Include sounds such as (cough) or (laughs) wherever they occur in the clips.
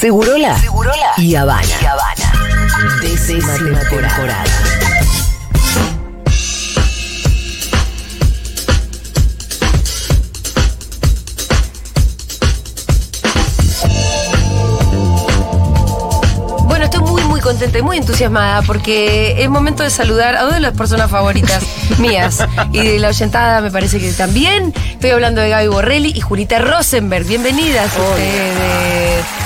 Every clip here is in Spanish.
Segurola, y Habana. Y Habana. Décima temporada. Bueno, estoy muy, muy contenta y muy entusiasmada porque es momento de saludar a dos de las personas favoritas (laughs) mías y de la oyentada me parece que también. Estoy hablando de Gaby Borrelli y Julita Rosenberg. Bienvenidas ustedes.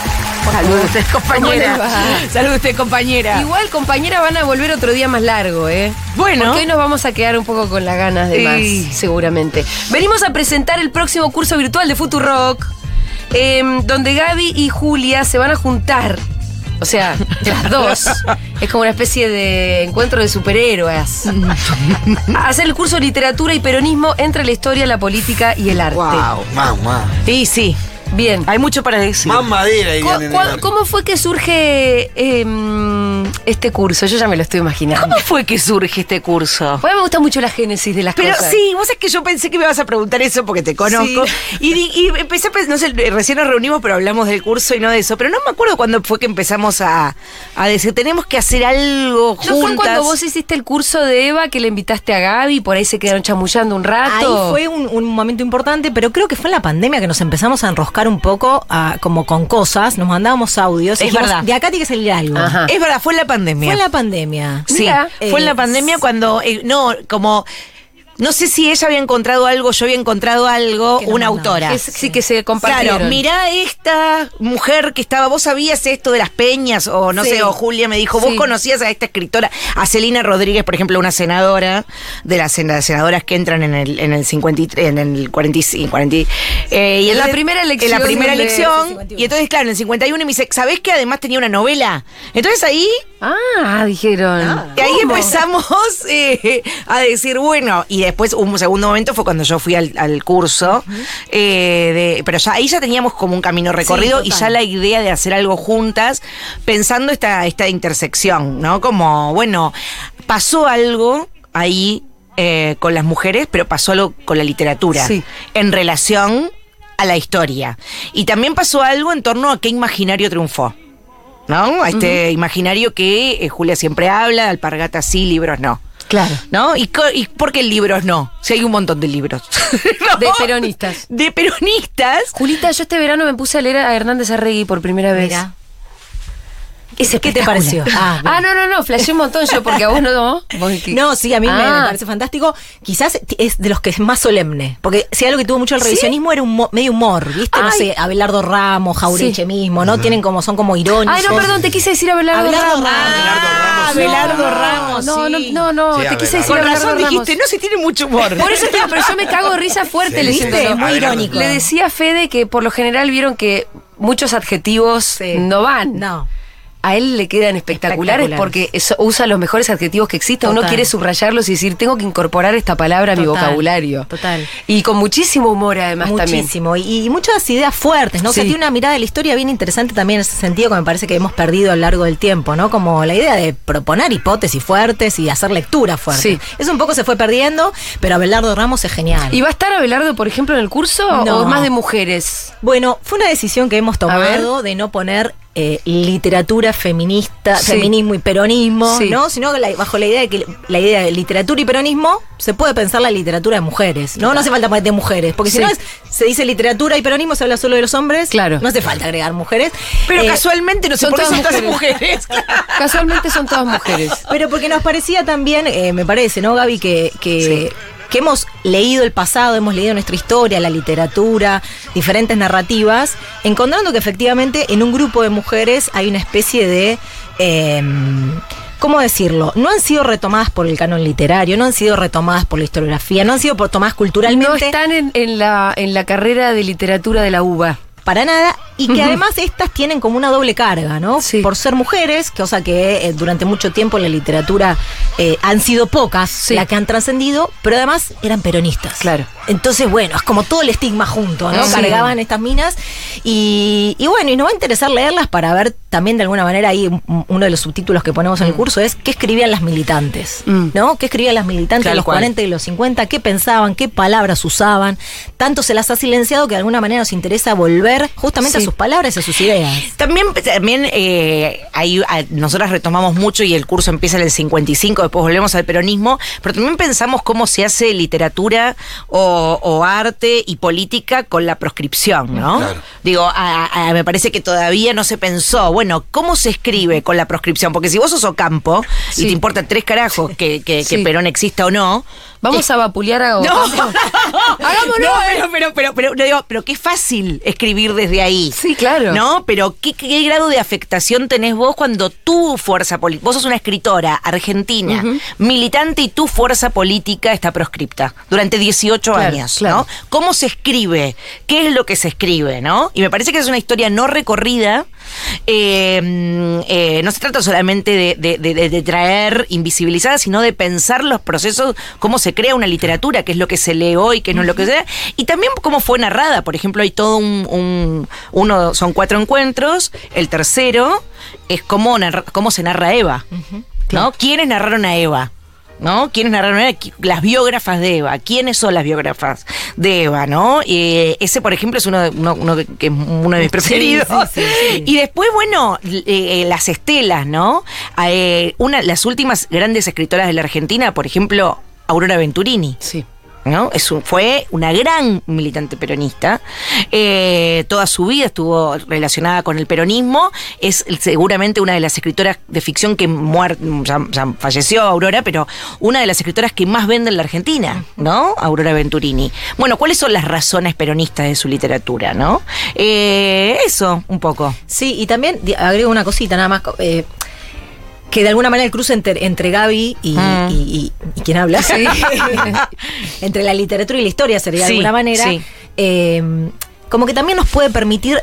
Saludos, usted, ¿Cómo les compañera. Saludos, usted, compañera. Igual, compañera, van a volver otro día más largo, ¿eh? Bueno. Porque hoy nos vamos a quedar un poco con las ganas de Sí. más, seguramente. Venimos a presentar el próximo curso virtual de Futurock, em, donde Gaby y Julia se van a juntar. O sea, (laughs) las dos. Es como una especie de encuentro de superhéroes. (laughs) Hacer el curso de literatura y peronismo entre la historia, la política y el arte. Wow. Mamá. Sí, sí. Bien. Hay mucho para decir. Más madera ¿Cu- dirían en cu- el barrio. ¿Cómo fue que surge em, este curso? Yo ya me lo estoy imaginando. ¿Cómo fue que surge este curso? Pues me gusta mucho la génesis de las Pero cosas. sí, vos es que yo pensé que me ibas a preguntar eso porque te conozco. Y, empecé a pensar, no sé, recién nos reunimos, pero hablamos del curso y no de eso. Pero no me acuerdo cuándo fue que empezamos a, a decir, tenemos que hacer algo juntas. ¿No fue cuando vos hiciste el curso de Eva que le invitaste a Gaby por ahí se quedaron chamullando un rato? Ahí fue un, un momento importante, pero creo que fue en la pandemia que nos empezamos a enroscar un poco a- como con cosas, nos mandábamos audios. Es dijimos, verdad. De acá tiene que salir algo. Ajá. Es verdad, fue en la pandemia. Fue en la pandemia. Sí, Mira, fue en la eh, pandemia cuando, eh, no, como, no sé si ella había encontrado algo, yo había encontrado algo, Que una autora. Sí, que se compartieron. Claro, mirá esta mujer que estaba, vos sabías esto de las peñas, o no Sí. sé, o Julia me dijo, vos Sí. conocías a esta escritora, a Celina Rodríguez, por ejemplo, una senadora, de las, sen- las senadoras que entran en el, en el 53, en el 45, 40, eh, y En la primera elección En la primera elección, 51. y entonces, claro, en el 51, y me dice, ¿sabés que además tenía una novela? Entonces ahí Ah, dijeron. y ahí ¿Cómo? empezamos (laughs) eh, a decir, bueno, y después un segundo momento fue cuando yo fui al, al curso, eh, de- pero ya ahí ya teníamos como un camino recorrido y ya la idea de hacer algo juntas, pensando esta, esta intersección, ¿no? Como, bueno, pasó algo ahí eh, con las mujeres, pero pasó algo con la literatura, Sí. en relación a la historia. Y también pasó algo en torno a qué imaginario triunfó. ¿No? A este imaginario que eh, Julia siempre habla, alpargatas sí, libros no. Claro. ¿No? ¿Y, ¿Y por qué libros no? Si hay un montón de libros. (laughs) ¿No? De peronistas. De peronistas. Julita, yo este verano me puse a leer a Hernández Arregui por primera vez. Mira. Es ¿Qué te pareció? Ah, Ah, no, no, no, flasheé un montón yo, porque a vos no. ¿no? Vos que- No, sí, a mí me- me, Ah. parece fantástico. Quizás es de los que es más solemne. Porque si algo que tuvo mucho el revisionismo era un medio humor, ¿viste? No sé, Abelardo Ramos, Jaureche Sí. mismo, ¿no? Tienen como, son como irónicos. Ay, no, perdón, te quise decir Abelardo, Abelardo Ramos. Ramos. Abelardo Ramos, No, no, sí. no, no, Sí, te quise Abelardo. decir Con Abelardo razón Ramos. dijiste, no, si tiene mucho humor. Por eso te digo, pero yo me cago de risa fuerte Sí, leyendo. ¿Viste? muy irónico. Le decía a Fede que por lo general vieron que muchos adjetivos Sí. no van. No. A él le quedan espectaculares, Espectaculares. porque eso- usa los mejores adjetivos que existen. Uno quiere subrayarlos y decir, tengo que incorporar esta palabra a mi vocabulario. total. Y con muchísimo humor además también. Muchísimo. Y, y muchas ideas fuertes, ¿no? O sea, Sí. tiene una mirada de la historia bien interesante también en ese sentido que me parece que hemos perdido a lo largo del tiempo, ¿no? Como la idea de proponer hipótesis fuertes y hacer lectura fuerte. Sí. Eso un poco se fue perdiendo, pero Abelardo Ramos es genial. ¿Y va a estar Abelardo, por ejemplo, en el curso No. o más de mujeres? Bueno, fue una decisión que hemos tomado de no poner eh, literatura feminista, Sí. feminismo y peronismo, Sí. ¿no? Sino la- bajo la idea de que la idea de literatura y peronismo se puede pensar la literatura de mujeres, ¿no? No hace falta de mujeres, porque Sí. si no es- se dice literatura y peronismo, se habla solo de los hombres, Claro. no hace falta agregar mujeres. Pero Eh, casualmente no sé son por qué son todas todas mujeres. (laughs) Casualmente son todas mujeres. Pero porque nos parecía también, eh, me parece, ¿no, Gaby? Que, que, que hemos leído el pasado, hemos leído nuestra historia, la literatura, diferentes narrativas, encontrando que efectivamente en un grupo de mujeres hay una especie de... eh, ¿Cómo decirlo? No han sido retomadas por el canon literario, no han sido retomadas por la historiografía, no han sido tomadas culturalmente. No están en, en la, en la carrera de literatura de la UBA. Para nada y que además estas tienen como una doble carga, ¿no? Sí. Por ser mujeres, cosa que eh, durante mucho tiempo en la literatura eh, han sido pocas Sí. las que han trascendido, pero además eran peronistas. Claro. Entonces, bueno, es como todo el estigma junto, ¿no? Sí. Cargaban estas minas y, y bueno, y nos va a interesar leerlas para ver también de alguna manera ahí un- uno de los subtítulos que ponemos en el curso es qué escribían las militantes, Mm. ¿no? ¿Qué escribían las militantes de los cual. 40 y los 50? ¿Qué pensaban? ¿Qué palabras usaban? Tanto se las ha silenciado que de alguna manera nos interesa volver justamente a sus palabras y a sus ideas. También, también eh, ahí a- nosotras retomamos mucho y el curso empieza en el 55, después volvemos al peronismo, pero también pensamos cómo se hace literatura o, o arte y política con la proscripción, ¿no? Claro. Digo, a- a- me parece que todavía no se pensó, bueno, ¿cómo se escribe con la proscripción? Porque si vos sos Ocampo y te importa tres carajos que, que-. Perón exista o no, Vamos a vapulear a (laughs) no, Ocampo. Hagámoslo. No, pero, pero, pero, pero, no digo, pero qué fácil escribir desde ahí. Sí, claro. ¿No? Pero ¿qué, qué grado de afectación tenés vos cuando tu fuerza política, vos sos una escritora argentina, militante y tu fuerza política está proscripta durante 18 Claro, años, claro. ¿no? ¿Cómo se escribe? ¿Qué es lo que se escribe, no? Y me parece que es una historia no recorrida. Eh, mm, eh, no se trata solamente de, de- de- de- de traer invisibilizada, sino de pensar los procesos, cómo se crea una literatura, qué es lo que se lee hoy, qué no es lo que se lee, y también cómo fue narrada. Por ejemplo, hay todo un, un- uno, son cuatro encuentros, el tercero es cómo, narra- cómo se narra Eva, ¿no? ¿Quiénes narraron a Eva? ¿No? ¿Quiénes narraron Las biógrafas de Eva. ¿Quiénes son las biógrafas de Eva? ¿No? Eh, ese, por ejemplo, es uno, de- uno, uno que, es uno de mis preferidos. sí, sí, sí. (laughs) Y después, bueno, eh, eh, las estelas, ¿no? Eh, una, las últimas grandes escritoras de la Argentina, por ejemplo, Aurora Venturini. Sí. ¿No? Es un- fue una gran militante peronista. Eh, toda su vida estuvo relacionada con el peronismo. Es seguramente una de las escritoras de ficción que muer- ya, falleció Aurora, pero una de las escritoras que más vende en la Argentina, ¿no? Aurora Venturini. Bueno, ¿cuáles son las razones peronistas de su literatura, no? Eh, eso, un poco. Sí, y también agrego una cosita nada más. eh, que de alguna manera el cruce entre, entre Gaby y, Mm. y, y- y quien habla, (laughs) entre la literatura y la historia sería de Sí, alguna manera, sí. eh, como que también nos puede permitir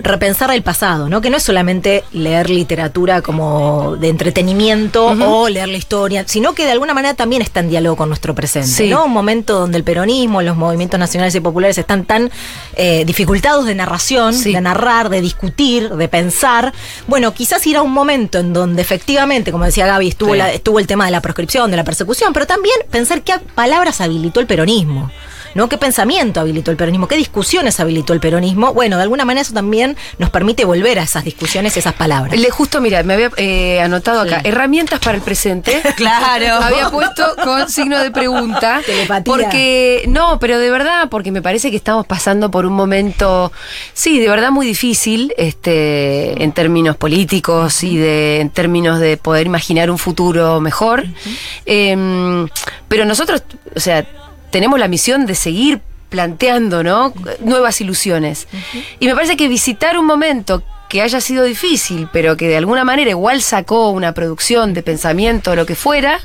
repensar el pasado, ¿no? Que no es solamente leer literatura como de entretenimiento o leer la historia, sino que de alguna manera también está en diálogo con nuestro presente, Sí. ¿no? Un momento donde el peronismo, los movimientos nacionales y populares están tan eh, dificultados de narración, Sí. de narrar, de discutir, de pensar. Bueno, quizás ir a un momento en donde efectivamente, como decía Gaby, estuvo, Sí. la- estuvo el tema de la proscripción, de la persecución, pero también pensar qué palabras habilitó el peronismo. ¿No? ¿Qué pensamiento habilitó el peronismo? ¿Qué discusiones habilitó el peronismo? Bueno, de alguna manera eso también nos permite volver a esas discusiones y esas palabras. Le justo, mira, me había eh, anotado acá, Sí. herramientas para el presente. (laughs) Claro. Había puesto con signo de pregunta. Telepatía. Porque, no, pero de verdad, porque me parece que estamos pasando por un momento, sí, de verdad muy difícil, este, en términos políticos y de, en términos de poder imaginar un futuro mejor. Em, pero nosotros, o sea, tenemos la misión de seguir planteando, ¿no? Nuevas ilusiones. Y me parece que visitar un momento que haya sido difícil, pero que de alguna manera igual sacó una producción de pensamiento o lo que fuera,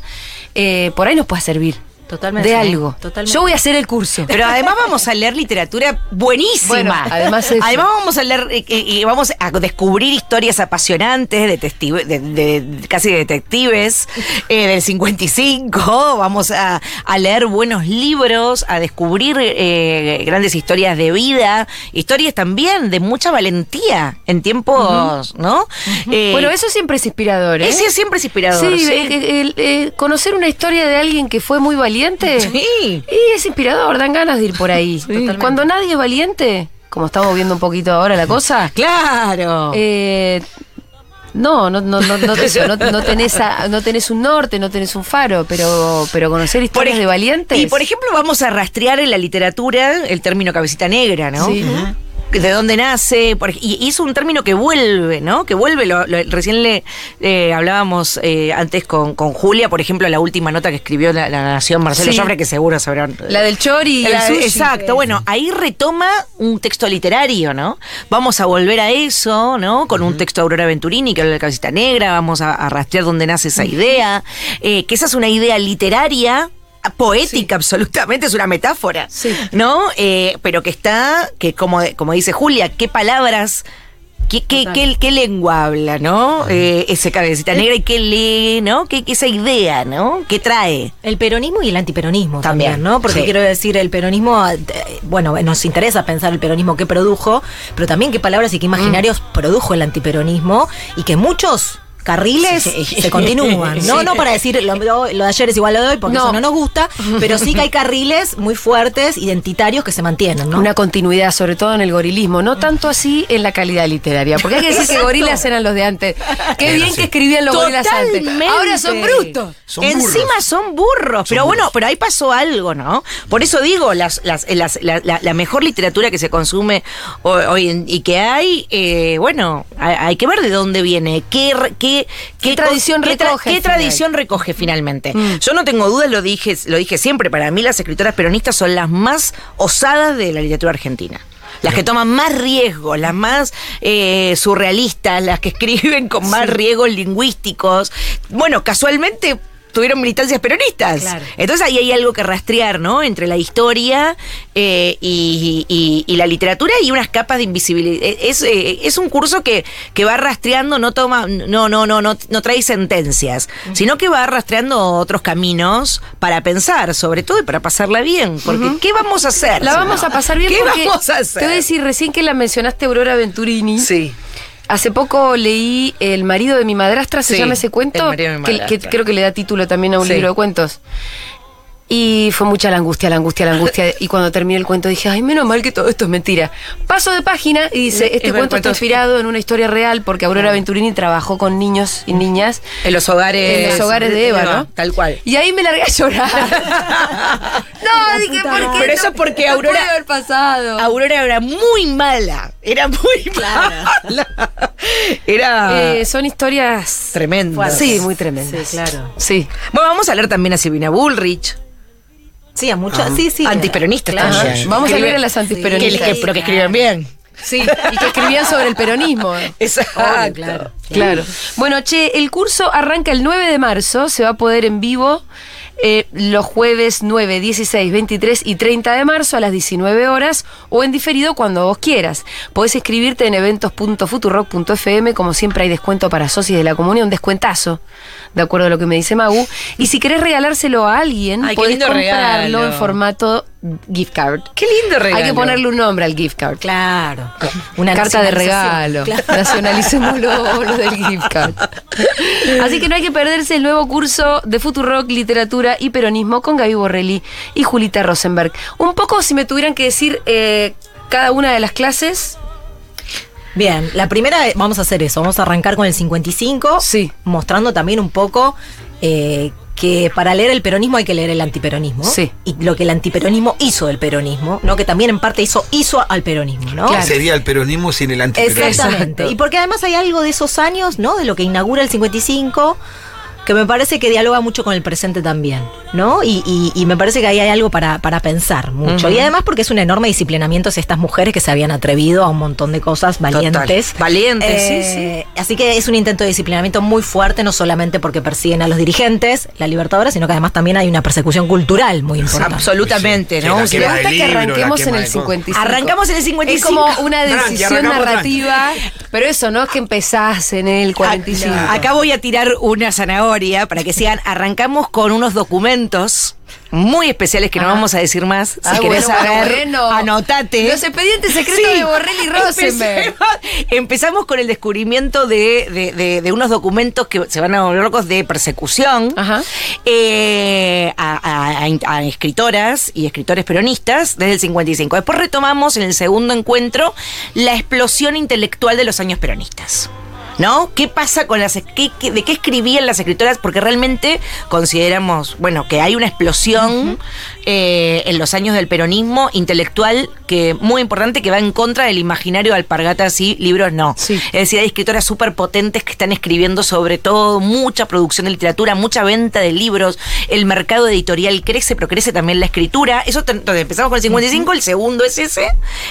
eh, por ahí nos puede servir. Totalmente. De algo. Totalmente. Yo voy a hacer el curso. Pero además vamos a leer literatura buenísima. Bueno, además eso. Además vamos a leer eh, eh, y vamos a descubrir historias apasionantes, detective- de, de- casi detectives eh, del 55. Vamos a, a leer buenos libros, a descubrir eh, grandes historias de vida, historias también de mucha valentía en tiempos, ¿no? Eh, bueno, eso siempre es inspirador, ¿eh? ese siempre es inspirador. Sí, sí. el- conocer una historia de alguien que fue muy valiente. Sí. Y es inspirador, dan ganas de ir por ahí. Cuando nadie es valiente, como estamos viendo un poquito ahora la cosa, Claro. eh, no, no, no, no, no, eso, no, no tenés a- no tenés un norte, no tenés un faro, pero, pero conocer historias de valientes. Y por ejemplo, vamos a rastrear en la literatura el término cabecita negra, ¿no? Sí. De dónde nace, por y y es un término que vuelve, ¿no? Que vuelve, lo- lo- recién le eh, hablábamos eh, antes con, con Julia, por ejemplo, la última nota que escribió La, La Nación Marcelo Sí. Joffre, que seguro sabrán. La del chori el sushi. Exacto, bueno, ahí retoma un texto literario, ¿no? Vamos a volver a eso, ¿no? Con un texto de Aurora Venturini que habla de la cabecita negra, vamos a, a rastrear dónde nace esa idea, eh, que esa es una idea literaria. Poética, absolutamente, es una metáfora, Sí. ¿no? Eh, pero que está, que como, como dice Julia, qué palabras, qué, qué, qué- qué lengua habla, ¿no? Eh, ese cabecita negra y qué lee, ¿no? ¿Qué, qué esa idea, ¿no? ¿Qué trae? El peronismo y el antiperonismo también, También, ¿no? Porque sí. quiero decir, el peronismo, eh, bueno, nos interesa pensar el peronismo que produjo, pero también qué palabras y qué imaginarios produjo el antiperonismo y que muchos carriles se continúan. (laughs) No, no para decir lo, lo de ayer es igual a lo de hoy, porque No. eso no nos gusta, pero sí que hay (laughs) carriles muy fuertes, identitarios que se mantienen, ¿no? Una continuidad, sobre todo en el gorilismo, no tanto así en la calidad literaria. Porque hay que decir que gorilas eran los de antes. Qué bien sí. que escribían los gorilas antes. Ahora son brutos. Son Encima burros. son burros. pero bueno, pero ahí pasó algo, ¿no? Por eso digo, las, las, las- la, la- la mejor literatura que se consume hoy, hoy en- y que hay, eh, bueno, hay, hay que ver de dónde viene, qué, qué, ¿Qué tradición qué tra- recoge qué tradición recoge finalmente. Mm. Yo no tengo dudas, lo dije, lo dije siempre, para mí las escritoras peronistas son las más osadas de la literatura argentina. Las que toman más riesgos, las más eh, surrealistas, las que (laughs) escriben con más riesgos lingüísticos. Bueno, casualmente tuvieron militancias peronistas. Claro. Entonces ahí hay algo que rastrear, ¿no? Entre la historia eh, y, y- y la literatura y unas capas de invisibilidad. Es, eh, es un curso que, que va rastreando, no toma, no, no, no, no, no trae sentencias, sino que va rastreando otros caminos para pensar, sobre todo y para pasarla bien. Porque ¿qué vamos a hacer? La vamos a pasar bien ¿Qué porque vamos a hacer? te voy a decir recién que la mencionaste Aurora Venturini. Sí. Hace poco leí El marido de mi madrastra, se Sí, llama ese cuento, El marido de mi que, que creo que le da título también a un Sí. libro de cuentos. Y fue mucha la angustia, la angustia, la (laughs) angustia. y cuando terminé el cuento dije, ay, menos mal que todo esto es mentira. Paso de página y dice, Es este cuento está inspirado en una historia real porque Aurora Venturini trabajó con niños y niñas En los hogares. en los hogares de Eva, ¿no? Tal cual. Y ahí me largué a llorar. (laughs) (laughs) no, dije, ¿por qué? Pero eso No- porque no Aurora- haber pasado. Aurora era muy mala. Era muy mala. Era Eh, son historias tremenda. Sí, muy tremendas. Sí, claro. Sí. Bueno, vamos a leer también a Silvina Bullrich. Sí, a muchos. sí, sí. Antiperonistas Claro. también. Vamos a leer a las Que, antiperonistas. que- pero que escriben bien. Sí, y que escribían sobre el peronismo. (laughs) Exacto. claro. Claro. Bueno, che, el curso arranca el 9 de marzo, se va a poder en vivo eh, los jueves 9, 16, 23 y 30 de marzo a las 19 horas o en diferido cuando vos quieras. Podés inscribirte en eventos.futurock.fm, como siempre hay descuento para socios de la comunidad, un descuentazo, de acuerdo a lo que me dice Magu. Y si querés regalárselo a alguien, Ay, podés comprarlo regalo. en formato gift card. Qué lindo regalo. Hay que ponerle un nombre al gift card. Claro. Una carta de regalo. Claro. Nacionalicémoslo lo del gift card. (laughs) Así que no hay que perderse el nuevo curso de Futurock, Literatura y Peronismo con Gaby Borrelli y Julita Rosenberg. Un poco, si me tuvieran que decir eh, cada una de las clases. Bien, la primera, eh, vamos a hacer eso. Vamos a arrancar con el 55. Sí. Mostrando también un poco eh, que para leer el peronismo hay que leer el antiperonismo. Sí. Y lo que el antiperonismo hizo del peronismo, ¿no? Que también en parte hizo, hizo al peronismo, ¿no? Claro. Sería el peronismo sin el antiperonismo. Exactamente. Exacto. Y porque además hay algo de esos años, ¿no? De lo que inaugura el 55, que me parece que dialoga mucho con el presente también, ¿no? Y, y- y me parece que ahí hay algo para, para pensar mucho. Y además porque es un enorme disciplinamiento hacia estas mujeres que se habían atrevido a un montón de cosas valientes. Valientes, sí, Eh, Así que es un intento de disciplinamiento muy fuerte, no solamente porque persiguen a los dirigentes, la libertadora, sino que además también hay una persecución cultural muy importante. Absolutamente, Sí, ¿no? Me gusta que libro, arranquemos en el de cosas. 55. Arrancamos en el 55. Es como una decisión narrativa, pero eso, ¿no? Es que empezás en el 45. Acá voy a tirar una zanahoria para que sigan. Arrancamos con unos documentos muy especiales que no vamos a decir más. Si Ah, querés bueno, saber, bueno. anotate. Los expedientes secretos de Borrell y Rosenberg. Empezamos con el descubrimiento de, de- de- de unos documentos que se van a volver locos de persecución eh, a, a- a- a escritoras y escritores peronistas desde el 55. Después retomamos en el segundo encuentro la explosión intelectual de los años peronistas. ¿No? ¿Qué pasa con las... qué- qué- ¿De qué escribían las escritoras? Porque realmente consideramos, bueno, que hay una explosión eh, en los años del peronismo intelectual que muy importante que va en contra del imaginario de alpargatas y libros no. Sí. Es decir, hay escritoras súper potentes que están escribiendo sobre todo mucha producción de literatura, mucha venta de libros, el mercado editorial crece, pero crece también la escritura. Eso entonces, empezamos con el 55, el segundo es ese,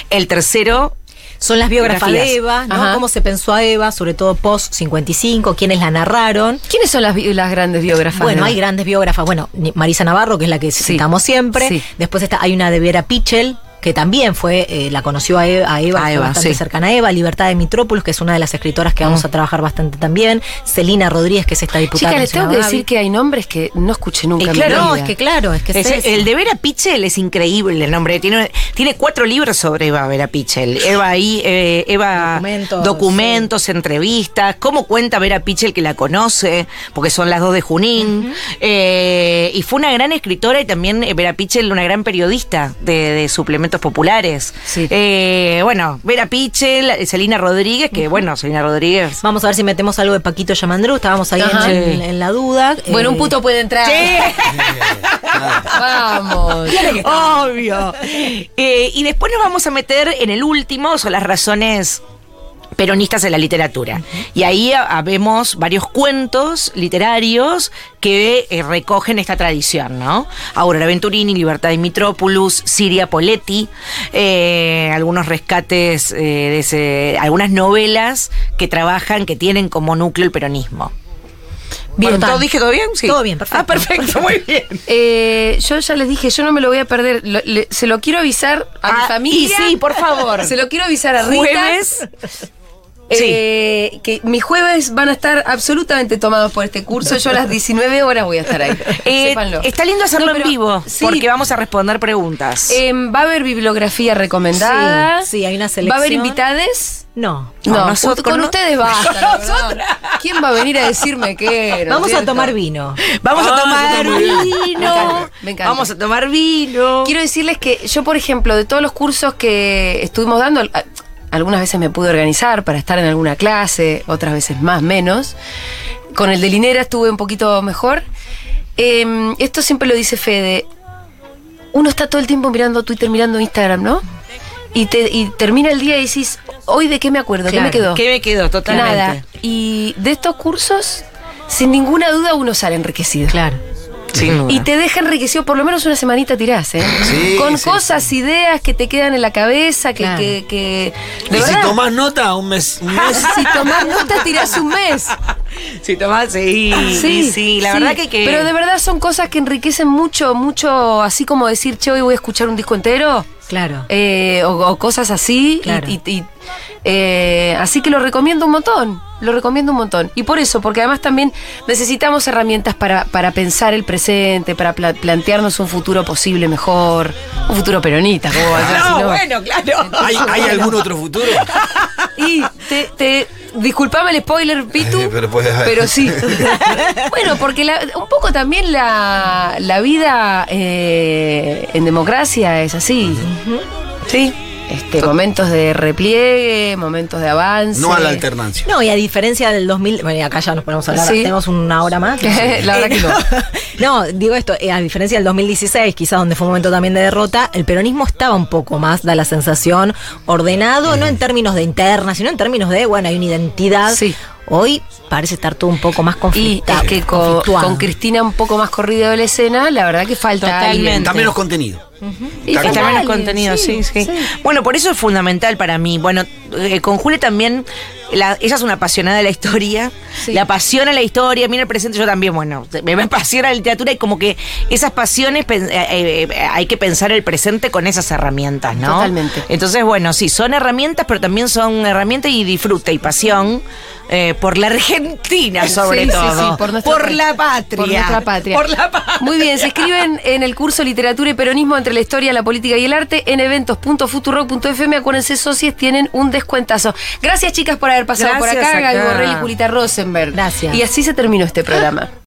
el tercero Son las biógrafas Biografías. de Eva, ¿no? Ajá. Cómo se pensó a Eva, sobre todo post 55, quiénes la narraron. ¿Quiénes son las, las grandes biógrafas? Bueno, hay grandes biógrafas. Bueno, Marisa Navarro, que es la que Sí, citamos siempre. sí. Después está, hay una de Vera Pichel, que también fue, eh, la conoció a Eva, a Eva, A fue Eva, bastante sí. cercana a Eva, Libertad de Mitrópolis, que es una de las escritoras que vamos a trabajar bastante también, Celina Rodríguez, que es esta diputada. Chicas, les tengo que decir que hay nombres que no escuché nunca. Eh, claro, No, es que claro, es que Es- el de Vera Pichel es increíble el nombre. Tiene, tiene cuatro libros sobre Eva Vera Pichel. Eva ahí, eh, Eva Documentos, documentos, entrevistas, cómo cuenta Vera Pichel que la conoce, porque son las dos de Junín. Eh, y fue una gran escritora y también eh, Vera Pichel, una gran periodista de, de populares. Sí. Eh, bueno, Vera Pichel, eh, Celina Rodríguez, que bueno, Celina Rodríguez. Vamos a ver si metemos algo de Paquito Yamandrú, estábamos ahí en, en- en la duda. Bueno, Eh, un puto puede entrar. (laughs) Vamos. Obvio. (laughs) Eh, y después nos vamos a meter en el último, son las razones peronistas en la literatura. Y ahí ah, vemos varios cuentos literarios que eh, recogen esta tradición, ¿no? Aurora Venturini, Libertad de Mitrópolis, Siria Poletti, eh, algunos rescates eh, de ese- algunas novelas que trabajan, que tienen como núcleo el peronismo. Bien, Bueno, ¿todo dije todo bien? Sí. Todo bien, perfecto. Ah, perfecto, muy bien. (laughs) Eh, yo ya les dije, yo no me lo voy a perder. Lo- le- se lo quiero avisar a mi Ah, familia. y sí, por favor. (laughs) Se lo quiero avisar a Rita. Jueves. (laughs) Eh, que mis jueves van a estar absolutamente tomados por este curso. Yo a las 19 horas voy a estar ahí. (laughs) Eh, Sépanlo. está lindo hacerlo No, en vivo, sí. porque vamos a responder preguntas. Em, va a haber bibliografía recomendada. Sí, sí, hay una Va a haber selección. invitades. No. No, No, nosotros con no. ustedes basta. ¿Quién va a venir a decirme qué? ¿No Vamos a tomar vino. Vamos a Ah, tomar vino. Me encanta, me encanta. Vamos a tomar vino. Quiero decirles que yo, por ejemplo, de todos los cursos que estuvimos dando, algunas veces me pude organizar para estar en alguna clase, otras veces más, menos. Con el de Linera estuve un poquito mejor. Em, esto siempre lo dice Fede. Uno está todo el tiempo mirando Twitter, mirando Instagram, ¿no? Y, te, y termina el día y decís, ¿hoy de qué me acuerdo? ¿Qué me quedó? ¿Qué me quedó? Totalmente. Nada. Y de estos cursos, sin ninguna duda, uno sale enriquecido. Claro. Sin duda. Y te deja enriquecido, por lo menos una semanita tirás, ¿eh? Sí, Con sí, cosas, ideas que te quedan en la cabeza, que... Claro. que, que- de Y si tomás nota, un mes. Un (laughs) mes si tomás nota, tirás un mes. (laughs) Si tomás, sí. Sí, sí. La sí. verdad que, que. Pero de verdad son cosas que enriquecen mucho, mucho, así como decir, che, hoy voy a escuchar un disco entero. Claro. eh, o, o cosas así. y- Claro. Y, y, eh, así que lo recomiendo un montón. Lo recomiendo un montón. Y por eso, porque además también necesitamos herramientas para, para pensar el presente, para pla- plantearnos un futuro posible mejor. Un futuro peronista, ¿cómo va a ser si no, no? bueno, claro. ¿Hay, ¿Hay algún otro futuro? Y te, te disculpame el spoiler, Pitu, Eh, pero pero sí. (laughs) bueno, porque la- un poco también la, la vida eh, en democracia es así. Sí. Este, momentos de repliegue, momentos de avance. No a la alternancia. No, y a diferencia del 2000, bueno, y acá ya nos ponemos a hablar, Sí. tenemos una hora más. (laughs) La verdad que no. (laughs) No, digo esto, eh, a diferencia del 2016, quizás donde fue un momento también de derrota, el peronismo estaba un poco más, da la sensación, ordenado, no en términos de interna, sino en términos de, bueno, hay una identidad. Sí. Hoy parece estar todo un poco más Y conflictado. es que con, Cristina un poco más corrida de la escena, la verdad que falta Totalmente. alguien. Está Y Está falta menos alguien, contenido, sí, sí, Bueno, por eso es fundamental para mí. Bueno, eh, con Julia también, la- ella es una apasionada de la historia, Sí. le apasiona la historia, mira el presente, yo también, bueno, me, apasiona la literatura y como que esas pasiones eh, eh, hay que pensar el presente con esas herramientas, ¿no? Totalmente. Entonces, bueno, sí, son herramientas, pero también son herramientas y disfruta y pasión. eh, por la Argentina, sobre Sí, todo. sí, por nuestra la patria. Por nuestra patria. Por la patria. Muy bien, se escriben en el curso Literatura y Peronismo entre la historia, la política y el arte en eventos.futurock.fm. Acuérdense, socios tienen un descuentazo. Gracias, chicas, por haber pasado por Gracias, acá. Gaby acá. Borrell y Julita Rosenberg. Gracias. Y así se terminó este programa.